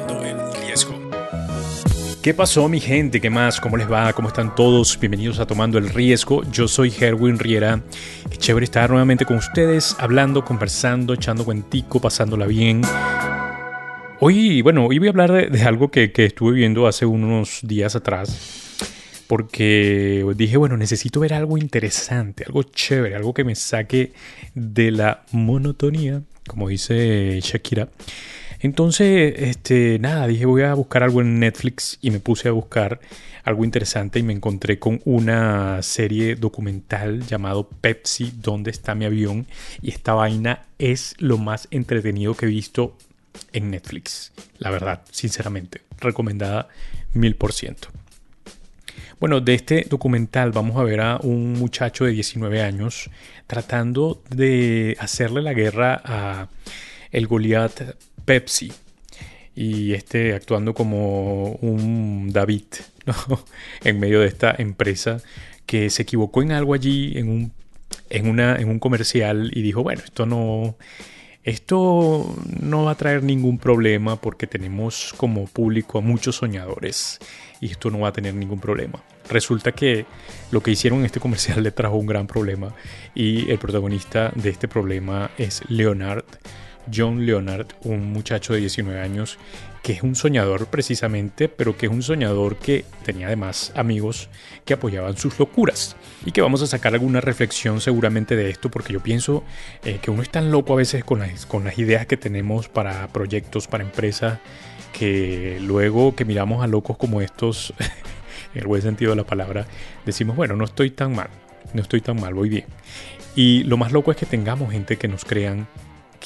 tomando el riesgo. ¿Qué pasó mi gente? ¿Qué más? ¿Cómo les va? ¿Cómo están todos? Bienvenidos a Tomando el Riesgo. Yo soy Herwin Riera. Qué chévere estar nuevamente con ustedes, hablando, conversando, echando cuentico, pasándola bien. Hoy, bueno, hoy voy a hablar de, algo que, que estuve viendo hace unos días atrás porque dije, bueno, necesito ver algo interesante, algo chévere, algo que me saque de la monotonía, como dice Shakira. Entonces, este, nada, dije voy a buscar algo en Netflix y me puse a buscar algo interesante y me encontré con una serie documental llamado Pepsi, ¿dónde está mi avión? Y esta vaina es lo más entretenido que he visto en Netflix, la verdad, sinceramente, recomendada mil por ciento. Bueno, de este documental vamos a ver a un muchacho de 19 años tratando de hacerle la guerra a el Goliath Pepsi y este actuando como un David en medio de esta empresa que se equivocó en algo allí en un, en, una, en un comercial y dijo, bueno, esto no, esto no va a traer ningún problema porque tenemos como público a muchos soñadores y esto no va a tener ningún problema. Resulta que lo que hicieron en este comercial le trajo un gran problema y el protagonista de este problema es Leonard John Leonard, un muchacho de 19 años que es un soñador precisamente, pero que es un soñador que tenía además amigos que apoyaban sus locuras. Y que vamos a sacar alguna reflexión seguramente de esto, porque yo pienso eh, que uno es tan loco a veces con las, con las ideas que tenemos para proyectos, para empresas, que luego que miramos a locos como estos, en el buen sentido de la palabra, decimos, bueno, no estoy tan mal, no estoy tan mal, voy bien. Y lo más loco es que tengamos gente que nos crean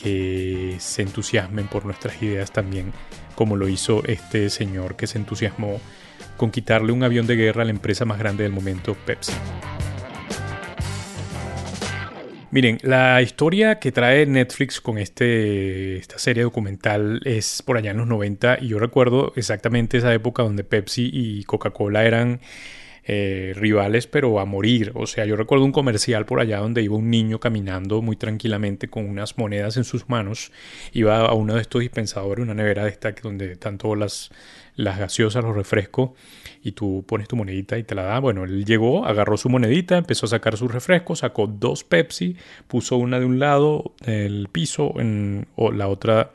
que se entusiasmen por nuestras ideas también, como lo hizo este señor que se entusiasmó con quitarle un avión de guerra a la empresa más grande del momento, Pepsi. Miren, la historia que trae Netflix con este, esta serie documental es por allá en los 90 y yo recuerdo exactamente esa época donde Pepsi y Coca-Cola eran eh, rivales, pero a morir. O sea, yo recuerdo un comercial por allá donde iba un niño caminando muy tranquilamente con unas monedas en sus manos. Iba a uno de estos dispensadores, una nevera de esta donde están todas las, las gaseosas, los refrescos, y tú pones tu monedita y te la da. Bueno, él llegó, agarró su monedita, empezó a sacar sus refrescos, sacó dos Pepsi, puso una de un lado del piso, en, o la otra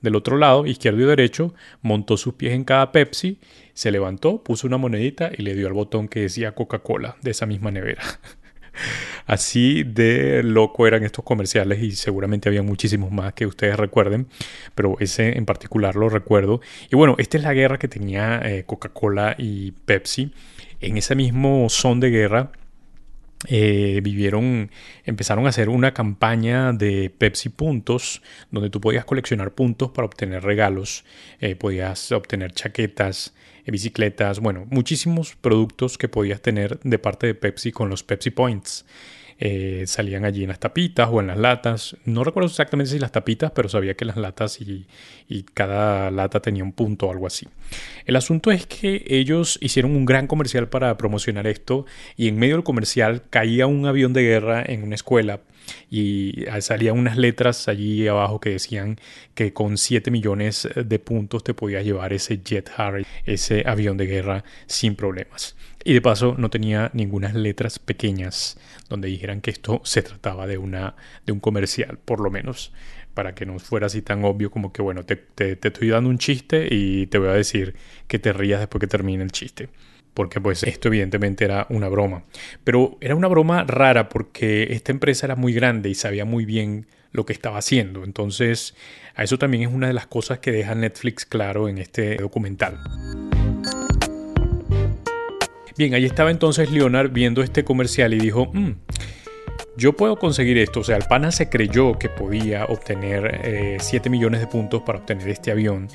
del otro lado, izquierdo y derecho, montó sus pies en cada Pepsi, se levantó, puso una monedita y le dio al botón que decía Coca-Cola de esa misma nevera. Así de loco eran estos comerciales y seguramente había muchísimos más que ustedes recuerden, pero ese en particular lo recuerdo. Y bueno, esta es la guerra que tenía eh, Coca-Cola y Pepsi. En ese mismo son de guerra, eh, vivieron, empezaron a hacer una campaña de Pepsi Puntos, donde tú podías coleccionar puntos para obtener regalos, eh, podías obtener chaquetas, eh, bicicletas, bueno, muchísimos productos que podías tener de parte de Pepsi con los Pepsi Points. Eh, salían allí en las tapitas o en las latas. No recuerdo exactamente si las tapitas, pero sabía que las latas y, cada lata tenía un punto o algo así. El asunto es que ellos hicieron un gran comercial para promocionar esto y en medio del comercial caía un avión de guerra en una escuela y salían unas letras allí abajo que decían que con 7 millones de puntos te podías llevar ese Jet Harry, ese avión de guerra sin problemas. Y de paso no tenía ninguna letras pequeñas donde dijeran que esto se trataba de, una, de un comercial, por lo menos, para que no fuera así tan obvio como que, bueno, te, te, te estoy dando un chiste y te voy a decir que te rías después que termine el chiste porque pues esto evidentemente era una broma. Pero era una broma rara porque esta empresa era muy grande y sabía muy bien lo que estaba haciendo. Entonces, a eso también es una de las cosas que deja Netflix claro en este documental. Bien, ahí estaba entonces Leonard viendo este comercial y dijo, mm, yo puedo conseguir esto. O sea, el pana se creyó que podía obtener 7 eh, millones de puntos para obtener este avión.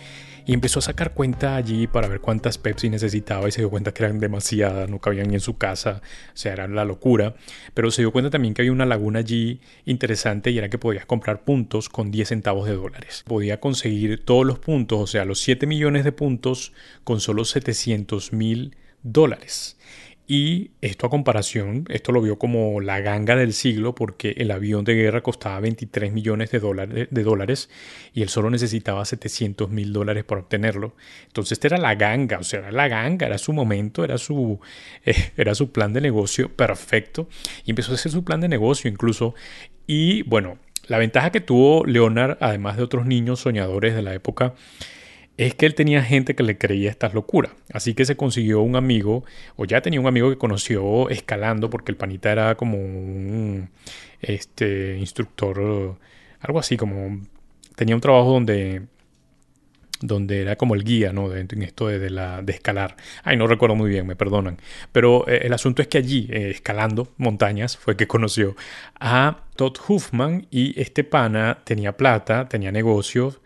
Y empezó a sacar cuenta allí para ver cuántas Pepsi necesitaba y se dio cuenta que eran demasiadas, no cabían ni en su casa, o sea, era la locura. Pero se dio cuenta también que había una laguna allí interesante y era que podías comprar puntos con 10 centavos de dólares. Podía conseguir todos los puntos, o sea, los 7 millones de puntos con solo 700 mil dólares. Y esto a comparación, esto lo vio como la ganga del siglo porque el avión de guerra costaba 23 millones de dólares, y él solo necesitaba 700 mil dólares para obtenerlo. Entonces esta era la ganga, o sea, era la ganga, era su momento, era su, eh, era su plan de negocio perfecto. Y empezó a hacer su plan de negocio incluso. Y bueno, la ventaja que tuvo Leonard, además de otros niños soñadores de la época, es que él tenía gente que le creía estas locuras. Así que se consiguió un amigo, o ya tenía un amigo que conoció escalando, porque el panita era como un este, instructor, algo así, como tenía un trabajo donde donde era como el guía, ¿no? En esto de, la, de escalar. Ay, no recuerdo muy bien, me perdonan. Pero eh, el asunto es que allí, eh, escalando montañas, fue que conoció a Todd Huffman y este pana tenía plata, tenía negocios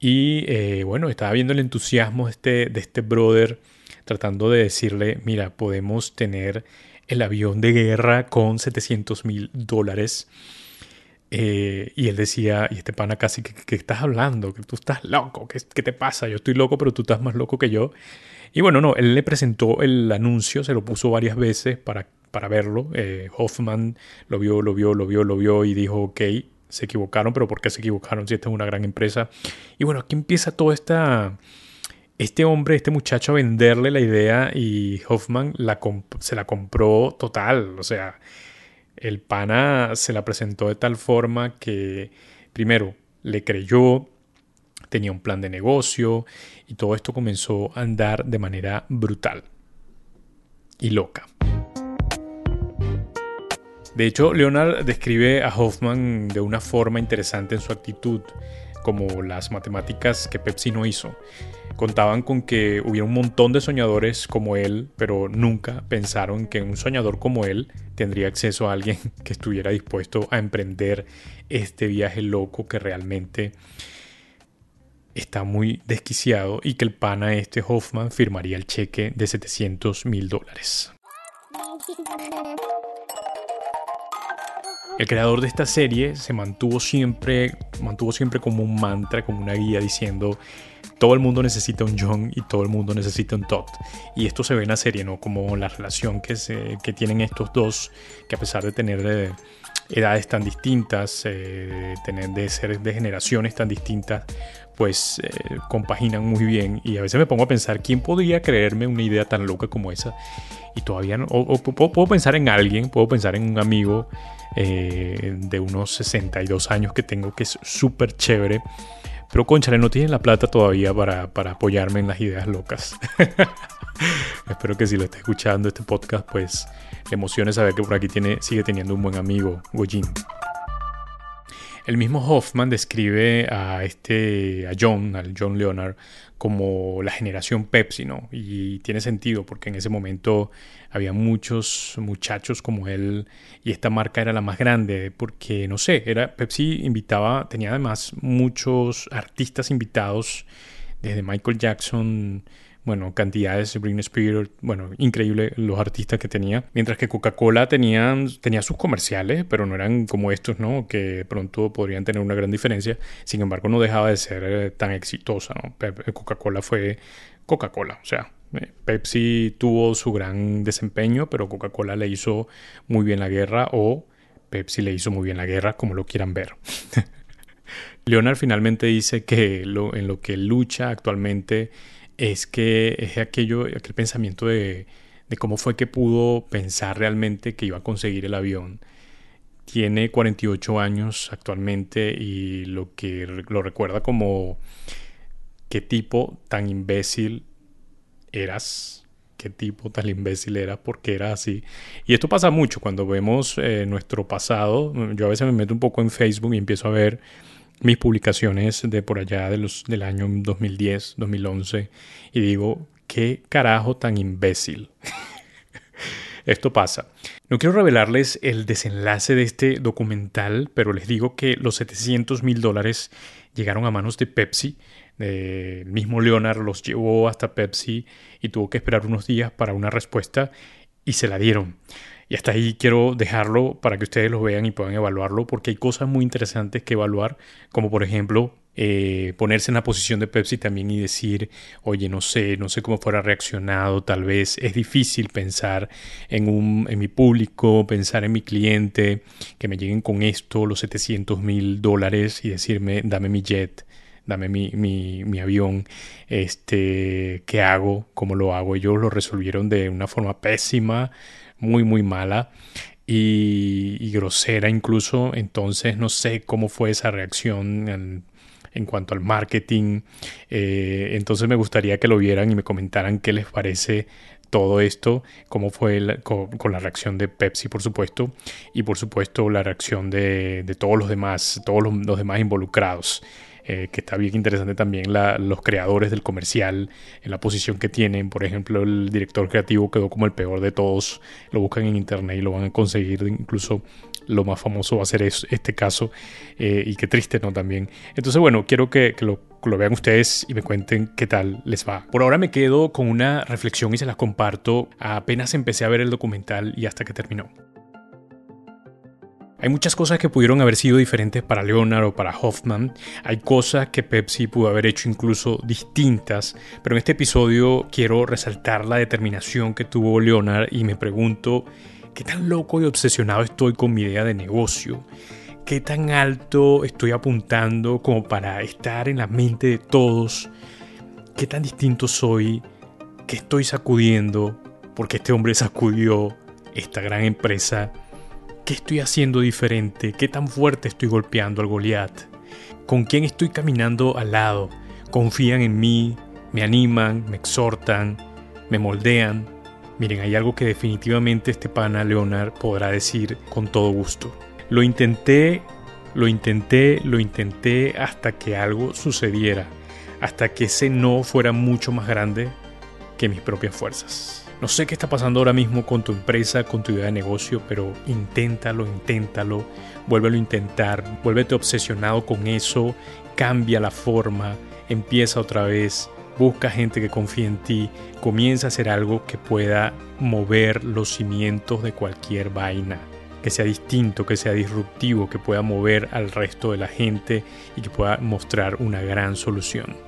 y eh, bueno, estaba viendo el entusiasmo de este, de este brother tratando de decirle, mira, podemos tener el avión de guerra con 700 mil dólares. Eh, y él decía, y este pana casi, que, estás hablando? Que tú estás loco, ¿Qué, ¿qué, te pasa? Yo estoy loco, pero tú estás más loco que yo. Y bueno, no, él le presentó el anuncio, se lo puso varias veces para, para verlo. Eh, Hoffman lo vio, lo vio, lo vio, lo vio y dijo, ok, se equivocaron, pero ¿por qué se equivocaron si esta es una gran empresa? Y bueno, aquí empieza todo esta, este hombre, este muchacho a venderle la idea y Hoffman la se la compró total. O sea, el pana se la presentó de tal forma que, primero, le creyó, tenía un plan de negocio y todo esto comenzó a andar de manera brutal y loca. De hecho, Leonard describe a Hoffman de una forma interesante en su actitud, como las matemáticas que Pepsi no hizo. Contaban con que hubiera un montón de soñadores como él, pero nunca pensaron que un soñador como él tendría acceso a alguien que estuviera dispuesto a emprender este viaje loco que realmente está muy desquiciado y que el pana este Hoffman firmaría el cheque de 700 mil dólares. El creador de esta serie se mantuvo siempre, mantuvo siempre como un mantra, como una guía diciendo todo el mundo necesita un John y todo el mundo necesita un Todd. Y esto se ve en la serie, ¿no? Como la relación que, se, que tienen estos dos, que a pesar de tener eh, edades tan distintas, eh, tener de ser de generaciones tan distintas, pues eh, compaginan muy bien. Y a veces me pongo a pensar, ¿quién podría creerme una idea tan loca como esa? Y todavía no, o, puedo pensar en alguien, puedo pensar en un amigo eh, de unos 62 años que tengo que es súper chévere. Pero conchale, no tiene la plata todavía para, para apoyarme en las ideas locas. Espero que si lo está escuchando este podcast, pues le emocione saber que por aquí tiene, sigue teniendo un buen amigo, Gojin. El mismo Hoffman describe a este, a John, al John Leonard, como la generación Pepsi, ¿no? Y tiene sentido porque en ese momento había muchos muchachos como él y esta marca era la más grande porque, no sé, era Pepsi invitaba, tenía además muchos artistas invitados, desde Michael Jackson, bueno, cantidades de Britney Spears, bueno, increíble los artistas que tenía. Mientras que Coca-Cola tenía, tenía sus comerciales, pero no eran como estos, ¿no? Que pronto podrían tener una gran diferencia. Sin embargo, no dejaba de ser eh, tan exitosa, ¿no? Coca-Cola fue Coca-Cola, o sea, eh, Pepsi tuvo su gran desempeño, pero Coca-Cola le hizo muy bien la guerra o Pepsi le hizo muy bien la guerra, como lo quieran ver. Leonard finalmente dice que en lo que lucha actualmente es que es aquello, aquel pensamiento de, cómo fue que pudo pensar realmente que iba a conseguir el avión. Tiene 48 años actualmente y lo que lo recuerda como qué tipo tan imbécil eras, qué tipo tan imbécil eras, porque era así. Y esto pasa mucho cuando vemos eh, nuestro pasado. Yo a veces me meto un poco en Facebook y empiezo a ver mis publicaciones de por allá de los, del año 2010, 2011 y digo, qué carajo tan imbécil. Esto pasa. No quiero revelarles el desenlace de este documental, pero les digo que los 700 mil dólares llegaron a manos de Pepsi. el mismo Leonard los llevó hasta Pepsi y tuvo que esperar unos días para una respuesta y se la dieron. Y hasta ahí quiero dejarlo para que ustedes lo vean y puedan evaluarlo, porque hay cosas muy interesantes que evaluar, como por ejemplo eh, ponerse en la posición de Pepsi también y decir, oye, no sé, no sé cómo fuera reaccionado, tal vez es difícil pensar en, un, en mi público, pensar en mi cliente, que me lleguen con esto, los 700 mil dólares y decirme, dame mi jet dame mi, mi, mi, avión, este, ¿qué hago? ¿Cómo lo hago? Ellos lo resolvieron de una forma pésima, muy, muy mala y, grosera incluso. Entonces no sé cómo fue esa reacción en, cuanto al marketing. Eh, entonces me gustaría que lo vieran y me comentaran qué les parece todo esto, cómo fue con, la reacción de Pepsi, por supuesto, y por supuesto la reacción de, de todos los demás, todos los demás involucrados. Eh, que está bien interesante también los creadores del comercial, en la posición que tienen. Por ejemplo, el director creativo quedó como el peor de todos. Lo buscan en internet y lo van a conseguir. Incluso lo más famoso va a ser este caso. Eh, y qué triste, ¿no? También. Entonces, bueno, quiero que, lo, lo vean ustedes y me cuenten qué tal les va. Por ahora me quedo con una reflexión y se las comparto. Apenas empecé a ver el documental y hasta que terminó. Hay muchas cosas que pudieron haber sido diferentes para Leonard o para Hoffman. Hay cosas que Pepsi pudo haber hecho incluso distintas. Pero en este episodio quiero resaltar la determinación que tuvo Leonard y me pregunto qué tan loco y obsesionado estoy con mi idea de negocio. Qué tan alto estoy apuntando como para estar en la mente de todos. Qué tan distinto soy. Qué estoy sacudiendo. Porque este hombre sacudió esta gran empresa ¿Qué estoy haciendo diferente? ¿Qué tan fuerte estoy golpeando al Goliat? ¿Con quién estoy caminando al lado? ¿Confían en mí? ¿Me animan? ¿Me exhortan? ¿Me moldean? Miren, hay algo que definitivamente este pana Leonard podrá decir con todo gusto. Lo intenté, lo intenté, lo intenté hasta que algo sucediera, hasta que ese no fuera mucho más grande que mis propias fuerzas. No sé qué está pasando ahora mismo con tu empresa, con tu idea de negocio, pero inténtalo, inténtalo, vuélvelo a intentar, vuélvete obsesionado con eso, cambia la forma, empieza otra vez, busca gente que confíe en ti, comienza a hacer algo que pueda mover los cimientos de cualquier vaina que sea distinto, que sea disruptivo, que pueda mover al resto de la gente y que pueda mostrar una gran solución.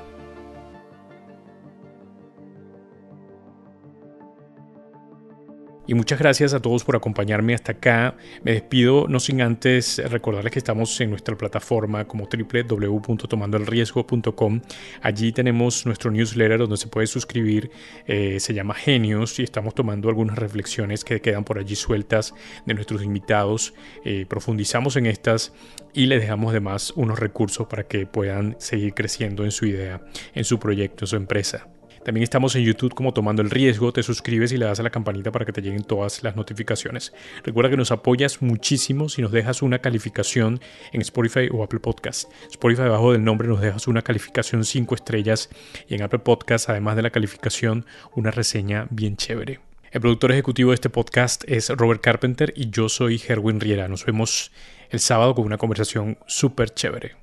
Y muchas gracias a todos por acompañarme hasta acá. Me despido no sin antes recordarles que estamos en nuestra plataforma como www.tomandoelriesgo.com. Allí tenemos nuestro newsletter donde se puede suscribir. Eh, se llama Genios y estamos tomando algunas reflexiones que quedan por allí sueltas de nuestros invitados. Eh, profundizamos en estas y les dejamos además unos recursos para que puedan seguir creciendo en su idea, en su proyecto, en su empresa. También estamos en YouTube como Tomando el Riesgo. Te suscribes y le das a la campanita para que te lleguen todas las notificaciones. Recuerda que nos apoyas muchísimo si nos dejas una calificación en Spotify o Apple Podcast. Spotify debajo del nombre nos dejas una calificación 5 estrellas y en Apple Podcast, además de la calificación, una reseña bien chévere. El productor ejecutivo de este podcast es Robert Carpenter y yo soy Herwin Riera. Nos vemos el sábado con una conversación súper chévere.